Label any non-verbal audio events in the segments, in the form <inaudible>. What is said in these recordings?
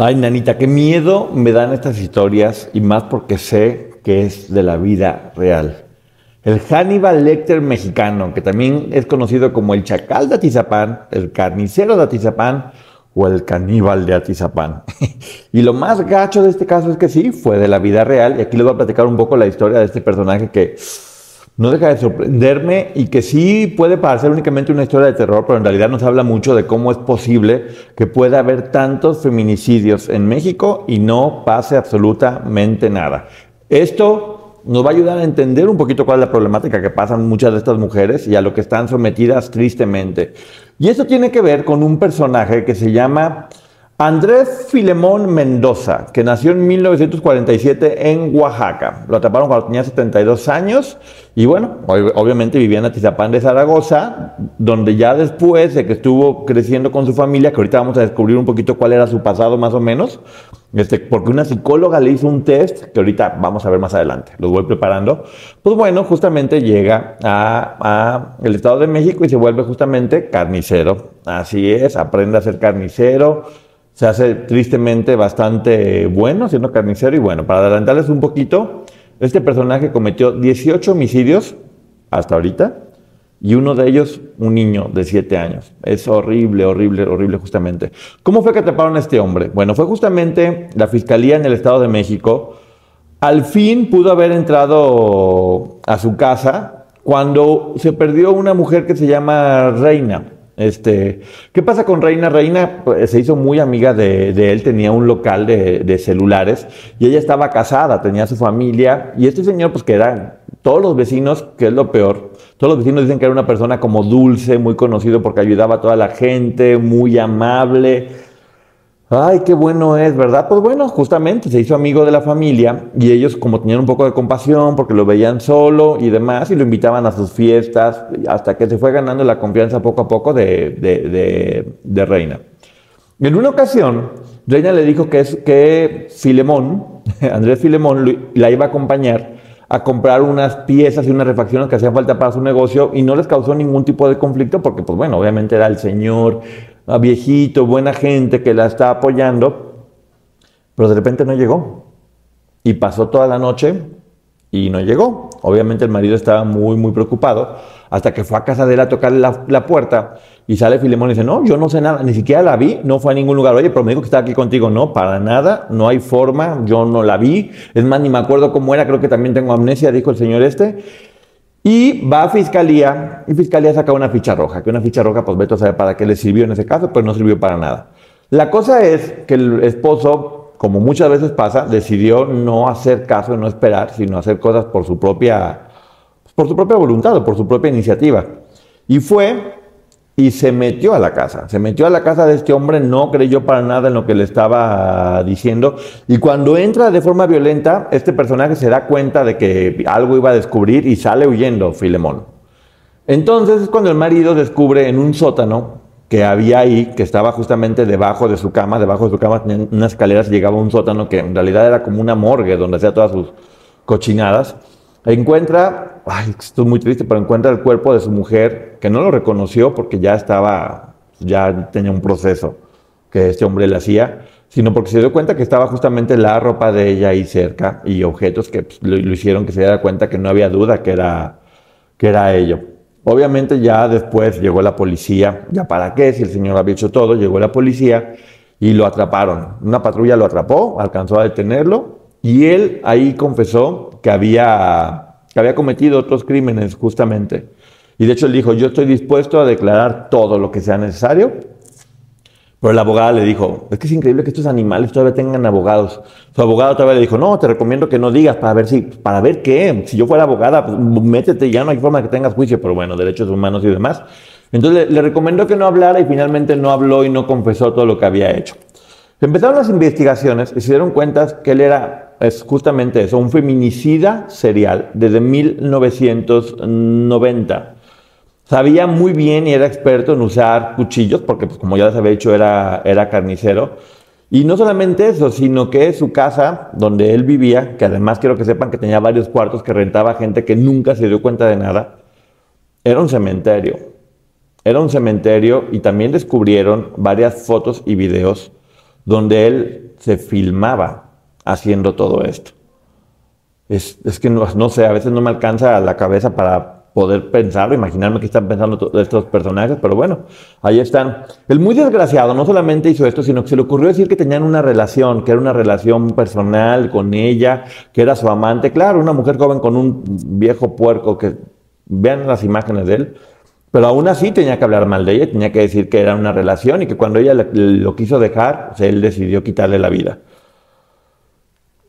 Ay, nanita, qué miedo me dan estas historias y más porque sé que es de la vida real. El Hannibal Lecter mexicano, que también es conocido como el Chacal de Atizapán, el Carnicero de Atizapán o el Caníbal de Atizapán. <laughs> y lo más gacho de este caso es que sí, fue de la vida real y aquí les voy a platicar un poco la historia de este personaje que no deja de sorprenderme y que sí puede parecer únicamente una historia de terror, pero en realidad nos habla mucho de cómo es posible que pueda haber tantos feminicidios en México y no pase absolutamente nada. Esto nos va a ayudar a entender un poquito cuál es la problemática que pasan muchas de estas mujeres y a lo que están sometidas tristemente. Y eso tiene que ver con un personaje que se llama Andrés Filemón Mendoza, que nació en 1947 en Oaxaca. Lo atraparon cuando tenía 72 años y bueno, obviamente vivía en Atizapán de Zaragoza, donde ya después de que estuvo creciendo con su familia, que ahorita vamos a descubrir un poquito cuál era su pasado más o menos, este, porque una psicóloga le hizo un test que ahorita vamos a ver más adelante, los voy preparando. Pues bueno, justamente llega a, a el Estado de México y se vuelve justamente carnicero. Así es, aprende a ser carnicero se hace tristemente bastante bueno siendo carnicero. Y bueno, para adelantarles un poquito, este personaje cometió 18 homicidios hasta ahorita y uno de ellos un niño de 7 años. Es horrible, horrible, horrible justamente. ¿Cómo fue que atraparon a este hombre? Bueno, fue justamente la Fiscalía en el Estado de México. Al fin pudo haber entrado a su casa cuando se perdió una mujer que se llama Reina. Este, ¿Qué pasa con Reina? Reina pues, se hizo muy amiga de, él, tenía un local de, celulares y ella estaba casada, tenía su familia y este señor pues que eran todos los vecinos, que es lo peor, todos los vecinos dicen que era una persona como dulce, muy conocido porque ayudaba a toda la gente, muy amable, Ay, qué bueno es, ¿verdad? Pues bueno, justamente se hizo amigo de la familia y ellos como tenían un poco de compasión porque lo veían solo y demás y lo invitaban a sus fiestas hasta que se fue ganando la confianza poco a poco de, de, Reina. En una ocasión, Reina le dijo que, es, que Filemón, <laughs> Andrés Filemón, la iba a acompañar a comprar unas piezas y unas refacciones que hacían falta para su negocio y no les causó ningún tipo de conflicto porque, pues bueno, obviamente era el señor viejito, buena gente que la está apoyando, pero de repente no llegó. Y pasó toda la noche y no llegó. Obviamente el marido estaba muy, muy preocupado hasta que fue a casa de él a tocarle la, puerta y sale Filemón y dice, no, yo no sé nada, ni siquiera la vi, no fue a ningún lugar. Oye, pero me dijo que estaba aquí contigo. No, para nada, no hay forma, yo no la vi. Es más, ni me acuerdo cómo era, creo que también tengo amnesia, dijo el señor este. Y va a fiscalía y fiscalía saca una ficha roja, que una ficha roja, pues Beto sabe para qué le sirvió en ese caso, pero no sirvió para nada. La cosa es que el esposo, como muchas veces pasa, decidió no hacer caso, no esperar, sino hacer cosas por su propia, por su propia voluntad o por su propia iniciativa. Y fue y se metió a la casa. Se metió a la casa de este hombre, no creyó para nada en lo que le estaba diciendo. Y cuando entra de forma violenta, este personaje se da cuenta de que algo iba a descubrir y sale huyendo, Filemón. Entonces es cuando el marido descubre en un sótano que había ahí, que estaba justamente debajo de su cama, debajo de su cama tenía unas escaleras llegaba a un sótano que en realidad era como una morgue donde hacía todas sus cochinadas. Encuentra, ay, esto es muy triste, pero encuentra el cuerpo de su mujer, que no lo reconoció porque ya estaba, ya tenía un proceso que este hombre le hacía, sino porque se dio cuenta que estaba justamente la ropa de ella ahí cerca y objetos que pues, lo, hicieron que se diera cuenta que no había duda que era, que era ello. Obviamente ya después llegó la policía, ya para qué, si el señor había hecho todo, llegó la policía y lo atraparon. Una patrulla lo atrapó, alcanzó a detenerlo y él ahí confesó que había, que había cometido otros crímenes justamente. Y de hecho él dijo, yo estoy dispuesto a declarar todo lo que sea necesario pero la abogada le dijo, es que es increíble que estos animales todavía tengan abogados. Su abogado todavía le dijo, no, te recomiendo que no digas para ver si, para ver qué. Si yo fuera abogada, pues métete, ya no hay forma de que tengas juicio, pero bueno, derechos humanos y demás. Entonces le, recomendó que no hablara y finalmente no habló y no confesó todo lo que había hecho. Empezaron las investigaciones y se dieron cuenta que él era, es justamente eso, un feminicida serial desde 1990. Sabía muy bien y era experto en usar cuchillos, porque pues, como ya les había dicho, era, era carnicero. Y no solamente eso, sino que su casa, donde él vivía, que además quiero que sepan que tenía varios cuartos que rentaba gente que nunca se dio cuenta de nada, era un cementerio. Era un cementerio y también descubrieron varias fotos y videos donde él se filmaba haciendo todo esto. Es, es que no, no sé, a veces no me alcanza la cabeza para poder pensarlo, imaginarme qué están pensando estos personajes, pero bueno, ahí están. El muy desgraciado no solamente hizo esto, sino que se le ocurrió decir que tenían una relación, que era una relación personal con ella, que era su amante. Claro, una mujer joven con un viejo puerco, que vean las imágenes de él, pero aún así tenía que hablar mal de ella, tenía que decir que era una relación y que cuando ella lo quiso dejar, él decidió quitarle la vida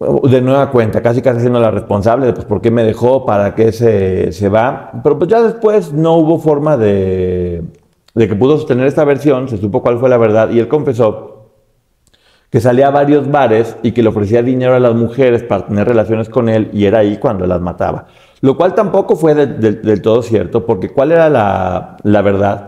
de nueva cuenta, casi casi siendo la responsable de pues, por qué me dejó, para qué se, se va. Pero pues ya después no hubo forma de, de, que pudo sostener esta versión, se supo cuál fue la verdad y él confesó que salía a varios bares y que le ofrecía dinero a las mujeres para tener relaciones con él y era ahí cuando las mataba. Lo cual tampoco fue del todo cierto, porque ¿cuál era la, la verdad?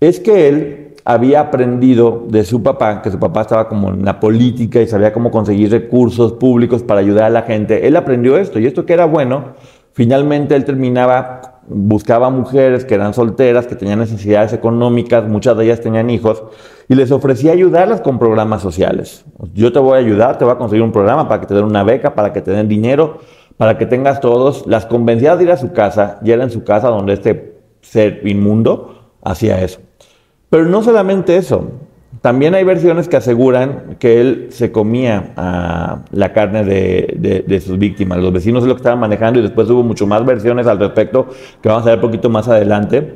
es que él había aprendido de su papá, que su papá estaba como en la política y sabía cómo conseguir recursos públicos para ayudar a la gente. Él aprendió esto y esto que era bueno, finalmente él terminaba, buscaba mujeres que eran solteras, que tenían necesidades económicas, muchas de ellas tenían hijos, y les ofrecía ayudarlas con programas sociales. Yo te voy a ayudar, te voy a conseguir un programa para que te den una beca, para que te den dinero, para que tengas todos. Las convencía de ir a su casa, y era en su casa donde este ser inmundo hacía eso. Pero no solamente eso, también hay versiones que aseguran que él se comía ah, la carne de, sus víctimas. Los vecinos es lo que estaban manejando y después hubo mucho más versiones al respecto que vamos a ver poquito más adelante.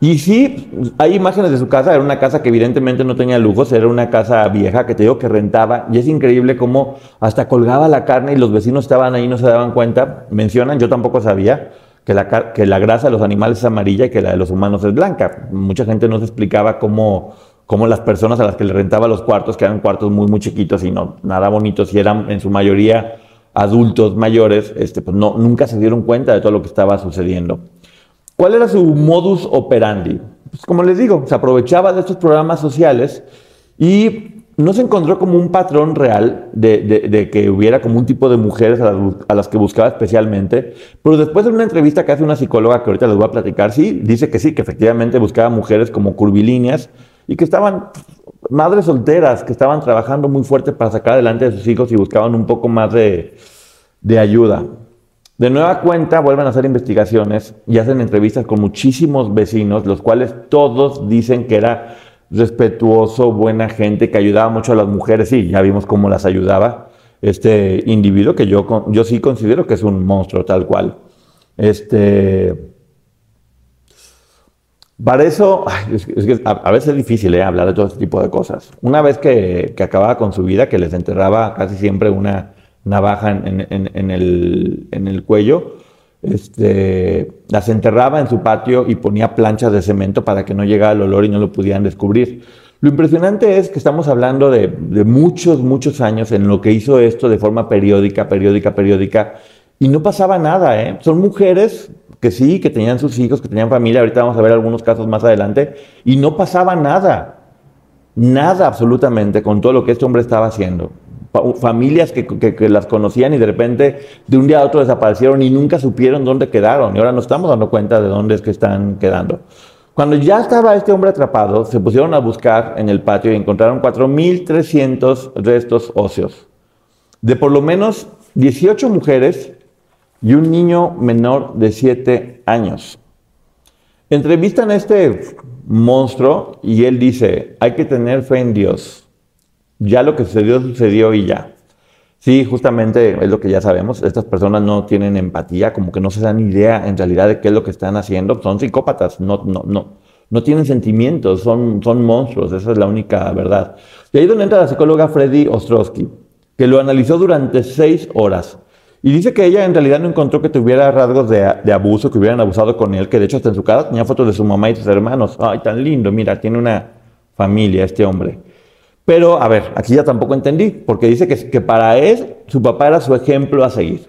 Y sí, hay imágenes de su casa, era una casa que evidentemente no tenía lujos, era una casa vieja que te digo que rentaba y es increíble cómo hasta colgaba la carne y los vecinos estaban ahí no se daban cuenta. Mencionan, yo tampoco sabía, que la, que la grasa de los animales es amarilla y que la de los humanos es blanca. Mucha gente no se explicaba cómo, cómo las personas a las que le rentaba los cuartos, que eran cuartos muy, muy chiquitos y no nada bonitos, y eran en su mayoría adultos mayores, este, pues no, nunca se dieron cuenta de todo lo que estaba sucediendo. ¿Cuál era su modus operandi? Pues como les digo, se aprovechaba de estos programas sociales y no se encontró como un patrón real de, que hubiera como un tipo de mujeres a las, que buscaba especialmente, pero después de una entrevista que hace una psicóloga que ahorita les voy a platicar, sí, dice que sí, que efectivamente buscaba mujeres como curvilíneas y que estaban madres solteras, que estaban trabajando muy fuerte para sacar adelante a sus hijos y buscaban un poco más de, de ayuda. De nueva cuenta vuelven a hacer investigaciones y hacen entrevistas con muchísimos vecinos, los cuales todos dicen que era respetuoso, buena gente, que ayudaba mucho a las mujeres, sí, ya vimos cómo las ayudaba este individuo, que yo, yo sí considero que es un monstruo tal cual. Este, para eso, es, que a, veces es difícil ¿eh? hablar de todo este tipo de cosas. Una vez que, acababa con su vida, que les enterraba casi siempre una navaja en, el, en el cuello, este, las enterraba en su patio y ponía planchas de cemento para que no llegara el olor y no lo pudieran descubrir. Lo impresionante es que estamos hablando de, muchos, muchos años en lo que hizo esto de forma periódica, periódica, periódica, y no pasaba nada. ¿eh? Son mujeres que sí, que tenían sus hijos, que tenían familia, ahorita vamos a ver algunos casos más adelante, y no pasaba nada, nada absolutamente con todo lo que este hombre estaba haciendo. Familias que, que, las conocían y de repente de un día a otro desaparecieron y nunca supieron dónde quedaron. Y ahora nos estamos dando cuenta de dónde es que están quedando. Cuando ya estaba este hombre atrapado, se pusieron a buscar en el patio y encontraron 4.300 restos óseos de por lo menos 18 mujeres y un niño menor de 7 años. Entrevistan a este monstruo y él dice, hay que tener fe en Dios. Ya lo que sucedió, sucedió y ya. Sí, justamente es lo que ya sabemos. Estas personas no tienen empatía, como que no se dan idea en realidad de qué es lo que están haciendo. Son psicópatas, no, no, no, no tienen sentimientos, son, son monstruos. Esa es la única verdad. Y ahí es donde entra la psicóloga Freddy Ostrowski, que lo analizó durante seis horas. Y dice que ella en realidad no encontró que tuviera rasgos de, abuso, que hubieran abusado con él, que de hecho hasta en su casa tenía fotos de su mamá y sus hermanos. Ay, tan lindo, mira, tiene una familia este hombre. Pero, a ver, aquí ya tampoco entendí, porque dice que, para él su papá era su ejemplo a seguir.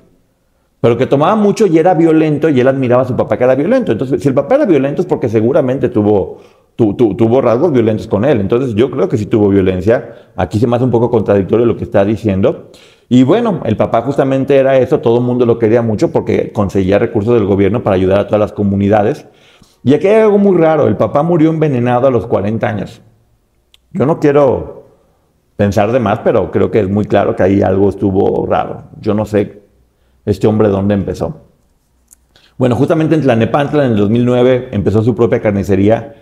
Pero que tomaba mucho y era violento y él admiraba a su papá que era violento. Entonces, si el papá era violento es porque seguramente tuvo, tuvo rasgos violentos con él. Entonces, yo creo que sí tuvo violencia. Aquí se me hace un poco contradictorio lo que está diciendo. Y bueno, el papá justamente era eso, todo el mundo lo quería mucho porque conseguía recursos del gobierno para ayudar a todas las comunidades. Y aquí hay algo muy raro, el papá murió envenenado a los 40 años. Yo no quiero pensar de más, pero creo que es muy claro que ahí algo estuvo raro. Yo no sé este hombre dónde empezó. Bueno, justamente en Tlanepantla en el 2009 empezó su propia carnicería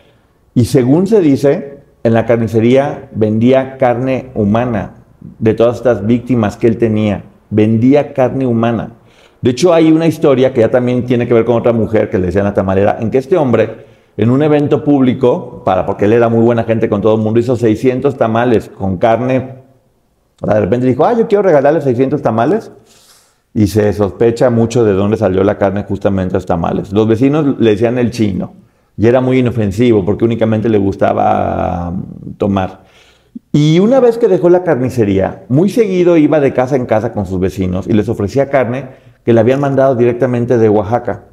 y según se dice, en la carnicería vendía carne humana, de todas estas víctimas que él tenía. Vendía carne humana. De hecho, hay una historia que ya también tiene que ver con otra mujer que le decían a tamalera, en que este hombre, en un evento público, para, porque él era muy buena gente con todo el mundo, hizo 600 tamales con carne. De repente dijo, ah, yo quiero regalarle 600 tamales. Y se sospecha mucho de dónde salió la carne justamente a los tamales. Los vecinos le decían el chino. Y era muy inofensivo porque únicamente le gustaba mm, tomar. Y una vez que dejó la carnicería, muy seguido iba de casa en casa con sus vecinos y les ofrecía carne que le habían mandado directamente de Oaxaca.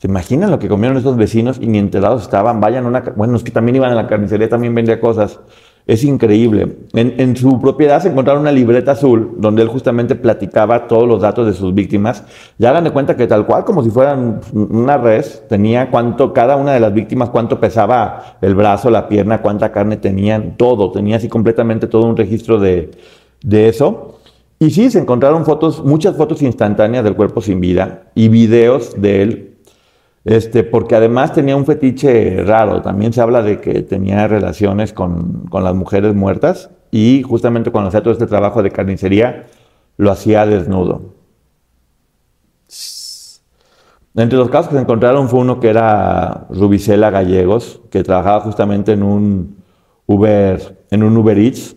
¿Se imaginan lo que comieron esos vecinos y ni enterados estaban? Vayan a una... Bueno, es que también iban a la carnicería, también vendía cosas. Es increíble. En, su propiedad se encontraron una libreta azul donde él justamente platicaba todos los datos de sus víctimas. Y hagan de cuenta que tal cual, como si fueran una res, tenía cuánto, cada una de las víctimas, cuánto pesaba el brazo, la pierna, cuánta carne tenían, todo. Tenía así completamente todo un registro de, de eso. Y sí, se encontraron fotos, muchas fotos instantáneas del cuerpo sin vida y videos de él este, porque además tenía un fetiche raro. También se habla de que tenía relaciones con, las mujeres muertas y justamente cuando hacía todo este trabajo de carnicería lo hacía desnudo. Entre los casos que se encontraron fue uno que era Rubicela Gallegos, que trabajaba justamente en un Uber, en un Uber Eats,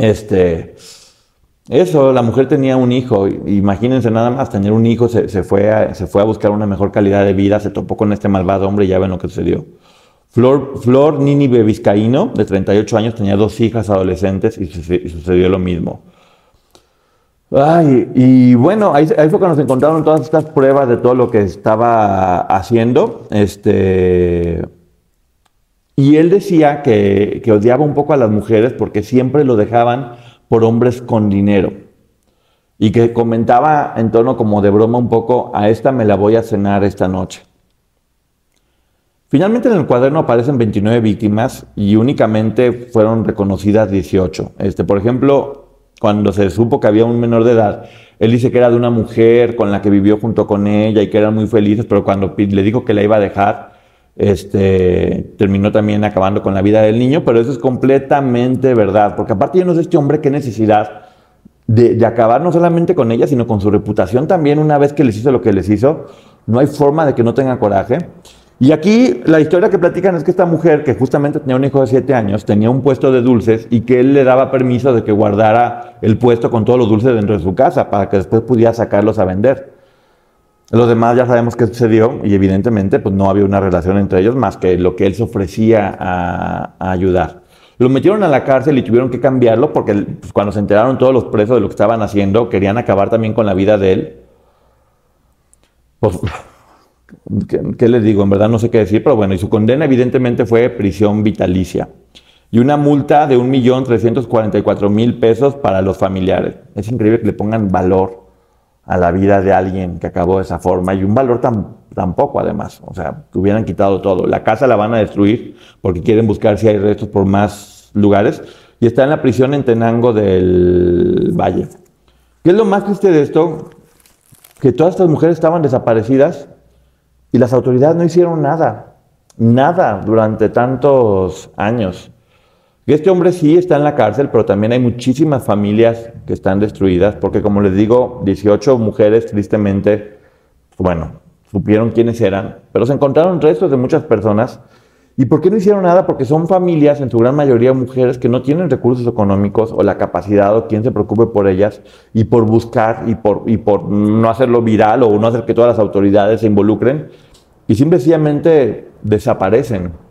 Este, eso, la mujer tenía un hijo, imagínense nada más, tener un hijo, se, fue a, se fue a buscar una mejor calidad de vida, se topó con este malvado hombre y ya ven lo que sucedió. Flor, Flor Nini Vizcaíno, de 38 años, tenía dos hijas adolescentes y, sucedió lo mismo. Ay, y bueno, ahí, fue cuando se encontraron todas estas pruebas de todo lo que estaba haciendo. Este, y él decía que, odiaba un poco a las mujeres porque siempre lo dejaban por hombres con dinero. Y que comentaba en tono como de broma un poco, a esta me la voy a cenar esta noche. Finalmente en el cuaderno aparecen 29 víctimas y únicamente fueron reconocidas 18. Este, por ejemplo, cuando se supo que había un menor de edad, él dice que era de una mujer con la que vivió junto con ella y que eran muy felices, pero cuando le dijo que la iba a dejar, este, terminó también acabando con la vida del niño, pero eso es completamente verdad, porque aparte yo no sé este hombre qué necesidad de, acabar no solamente con ella, sino con su reputación también una vez que les hizo lo que les hizo. No hay forma de que no tengan coraje. Y aquí la historia que platican es que esta mujer, que justamente tenía un hijo de siete años, tenía un puesto de dulces y que él le daba permiso de que guardara el puesto con todos los dulces dentro de su casa para que después pudiera sacarlos a vender. Los demás ya sabemos qué sucedió y evidentemente pues no había una relación entre ellos más que lo que él se ofrecía a ayudar. Lo metieron a la cárcel y tuvieron que cambiarlo porque pues, cuando se enteraron todos los presos de lo que estaban haciendo, querían acabar también con la vida de él. Pues, <laughs> ¿qué, les digo? En verdad no sé qué decir, pero bueno, y su condena evidentemente fue prisión vitalicia y una multa de 1.344.000 pesos para los familiares. Es increíble que le pongan valor a la vida de alguien que acabó de esa forma y un valor tan, tan poco además. O sea, que hubieran quitado todo. La casa la van a destruir porque quieren buscar si hay restos por más lugares y está en la prisión en Tenango del Valle. ¿Qué es lo más triste de esto? Que todas estas mujeres estaban desaparecidas y las autoridades no hicieron nada, nada durante tantos años. Este hombre sí está en la cárcel, pero también hay muchísimas familias que están destruidas, porque como les digo, 18 mujeres tristemente, bueno, supieron quiénes eran, pero se encontraron restos de muchas personas. ¿Y por qué no hicieron nada? Porque son familias, en su gran mayoría mujeres, que no tienen recursos económicos o la capacidad o quien se preocupe por ellas y por buscar y por, y por no hacerlo viral o no hacer que todas las autoridades se involucren y simplemente desaparecen.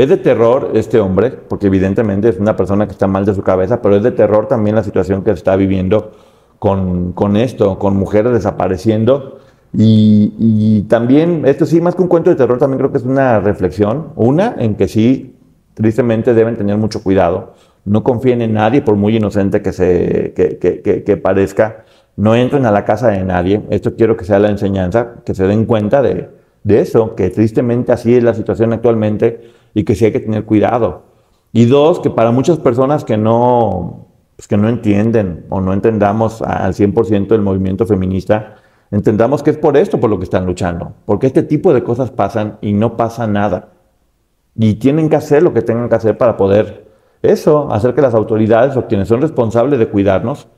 Es de terror este hombre, porque evidentemente es una persona que está mal de su cabeza, pero es de terror también la situación que está viviendo con, esto, con mujeres desapareciendo. Y, también, esto sí, más que un cuento de terror, también creo que es una reflexión. Una, en que sí, tristemente deben tener mucho cuidado. No confíen en nadie, por muy inocente que, se, que, parezca. No entren a la casa de nadie. Esto quiero que sea la enseñanza, que se den cuenta de, de eso, que tristemente así es la situación actualmente y que sí hay que tener cuidado. Y dos, que para muchas personas que no, pues que no entienden o no entendamos al 100% el movimiento feminista, entendamos que es por esto por lo que están luchando, porque este tipo de cosas pasan y no pasa nada. Y tienen que hacer lo que tengan que hacer para poder eso, hacer que las autoridades o quienes son responsables de cuidarnos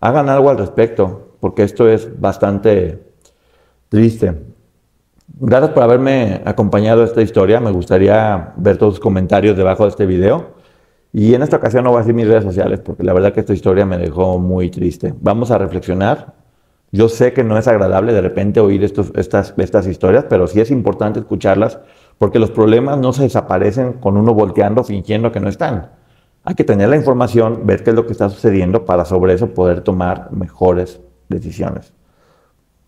hagan algo al respecto, porque esto es bastante triste. Gracias por haberme acompañado a esta historia. Me gustaría ver todos sus comentarios debajo de este video. Y en esta ocasión no voy a decir mis redes sociales porque la verdad que esta historia me dejó muy triste. Vamos a reflexionar. Yo sé que no es agradable de repente oír estos, estas, estas historias, pero sí es importante escucharlas porque los problemas no se desaparecen con uno volteando fingiendo que no están. Hay que tener la información, ver qué es lo que está sucediendo para sobre eso poder tomar mejores decisiones.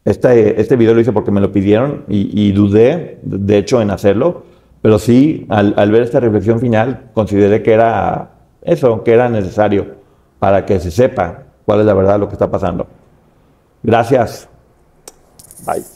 Este, este video lo hice porque me lo pidieron y, dudé, de hecho, en hacerlo, pero sí, al, al, ver esta reflexión final, consideré que era eso, que era necesario para que se sepa cuál es la verdad de lo que está pasando. Gracias. Bye.